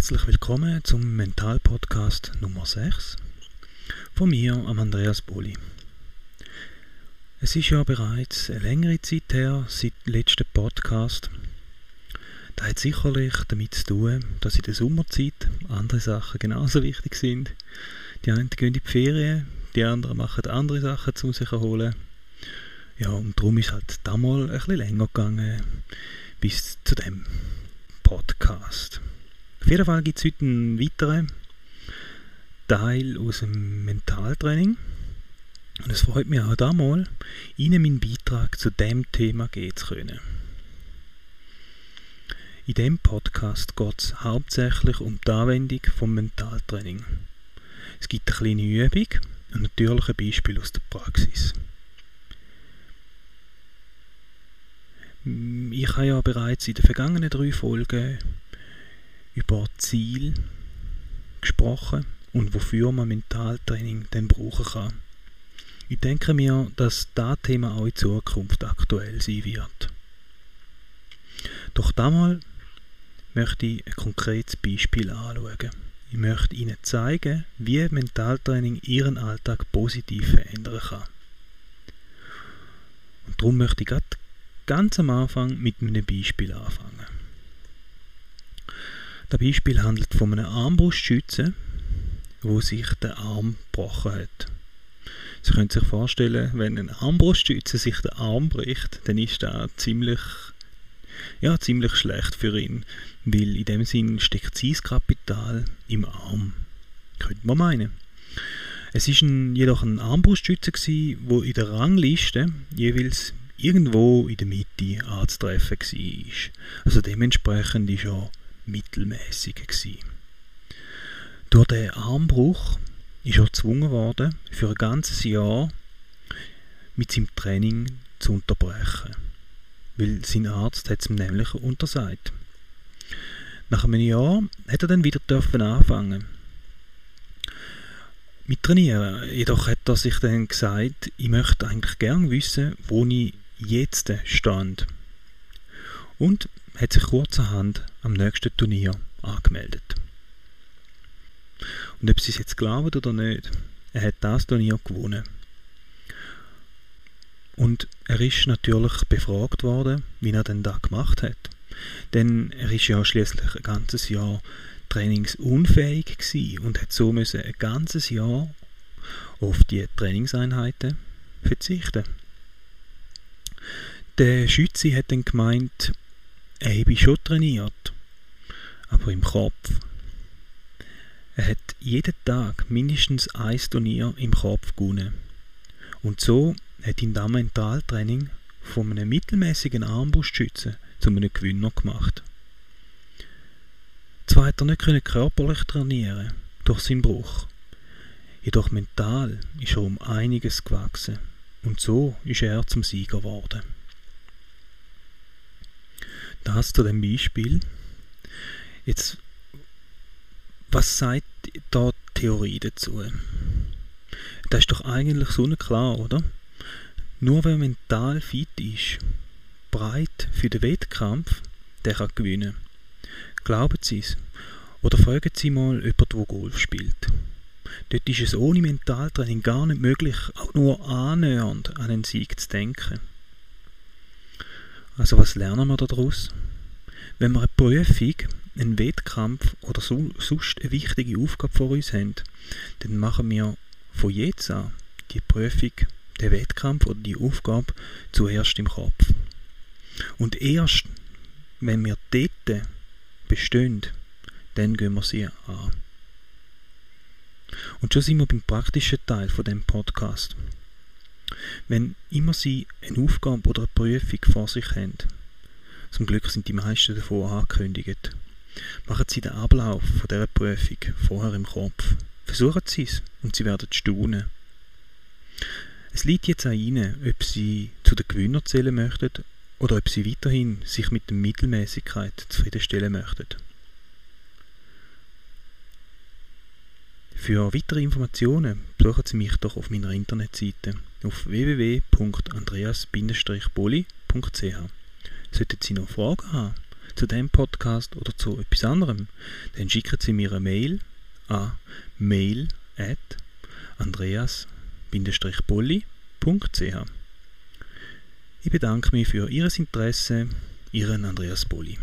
Herzlich willkommen zum Mental-Podcast Nummer 6 von mir, am Andreas Boli. Es ist ja bereits eine längere Zeit her, seit dem letzten Podcast. Das hat sicherlich damit zu tun, dass in der Sommerzeit andere Sachen genauso wichtig sind. Die einen gehen in die Ferien, die anderen machen andere Sachen, um sich zu erholen. Ja, und darum ist halt damals ein bisschen länger gegangen bis zu dem Podcast. Auf jeden Fall gibt es heute einen weiteren Teil aus dem Mentaltraining. Und es freut mich auch damals, Ihnen meinen Beitrag zu dem Thema geben zu können. In dem Podcast geht es hauptsächlich um die Anwendung vom Mentaltraining. Es gibt eine kleine Übung und natürlich ein Beispiel aus der Praxis. Ich habe ja bereits in den vergangenen drei Folgen über Ziel gesprochen und wofür man Mentaltraining dann brauchen kann. Ich denke mir, dass das Thema auch in Zukunft aktuell sein wird. Doch damals möchte ich ein konkretes Beispiel anschauen. Ich möchte Ihnen zeigen, wie Mentaltraining Ihren Alltag positiv verändern kann. Und darum möchte ich ganz am Anfang mit einem Beispiel anfangen. Das Beispiel handelt von einem Armbrustschützen, wo sich der Arm gebrochen hat. Sie können sich vorstellen, wenn ein Armbrustschütze sich den Arm bricht, dann ist das ziemlich, ja, ziemlich schlecht für ihn, weil in dem Sinn steckt sein Kapital im Arm. Könnte man meinen. Es ist ein, jedoch ein Armbrustschütze wo in der Rangliste jeweils irgendwo in der Mitte anzutreffen war. Also dementsprechend ist er mittelmäßig. Gewesen. Durch den Armbruch ist er gezwungen worden, für ein ganzes Jahr mit seinem Training zu unterbrechen. Weil sein Arzt hat es ihm nämlich untersagt. Nach einem Jahr hat er dann wieder dürfen anfangen mit Trainieren. Jedoch hat er sich dann gesagt, ich möchte eigentlich gern wissen, wo ich jetzt stand. Und hat sich kurzerhand am nächsten Turnier angemeldet. Und ob Sie es jetzt glauben oder nicht, er hat das Turnier gewonnen. Und er ist natürlich befragt worden, wie er denn da gemacht hat. Denn er ist ja schließlich ein ganzes Jahr trainingsunfähig gewesen und hat so müssen ein ganzes Jahr auf die Trainingseinheiten verzichten. Der Schütze hat dann gemeint, er habe schon trainiert, aber im Kopf. Er hat jeden Tag mindestens ein Turnier im Kopf gewonnen. Und so hat ihn das Mentaltraining von einem mittelmäßigen Armbrustschützen zu einem Gewinner gemacht. Zwar hat er nicht körperlich trainieren durch seinen Bruch, jedoch mental ist er um einiges gewachsen und so ist er zum Sieger geworden. Das zu dem Beispiel. Jetzt, was sagt da Theorie dazu? Das ist doch eigentlich so klar, oder? Nur wer mental fit ist, breit für den Wettkampf, der kann gewinnen. Glauben Sie es? Oder fragen Sie mal jemanden, der Golf spielt. Dort ist es ohne Mentaltraining gar nicht möglich, auch nur annähernd an einen Sieg zu denken. Also was lernen wir daraus? Wenn wir eine Prüfung, einen Wettkampf oder so, sonst eine wichtige Aufgabe vor uns haben, dann machen wir von jetzt an die Prüfung, den Wettkampf oder die Aufgabe zuerst im Kopf. Und erst, wenn wir dort bestehen, dann gehen wir sie an. Und schon sind wir beim praktischen Teil von dem Podcast. Wenn immer Sie eine Aufgabe oder eine Prüfung vor sich haben, zum Glück sind die meisten davon angekündigt, machen Sie den Ablauf von dieser Prüfung vorher im Kopf. Versuchen Sie es und Sie werden staunen. Es liegt jetzt an Ihnen, ob Sie zu den Gewinnern zählen möchten oder ob Sie weiterhin sich mit der Mittelmäßigkeit zufriedenstellen möchten. Für weitere Informationen besuchen Sie mich doch auf meiner Internetseite auf www.andreas-boli.ch. Sollten Sie noch Fragen haben zu dem Podcast oder zu etwas anderem, dann schicken Sie mir eine Mail an mail at andreas-bolli.ch. Ich bedanke mich für Ihr Interesse, Ihren Andreas Bolli.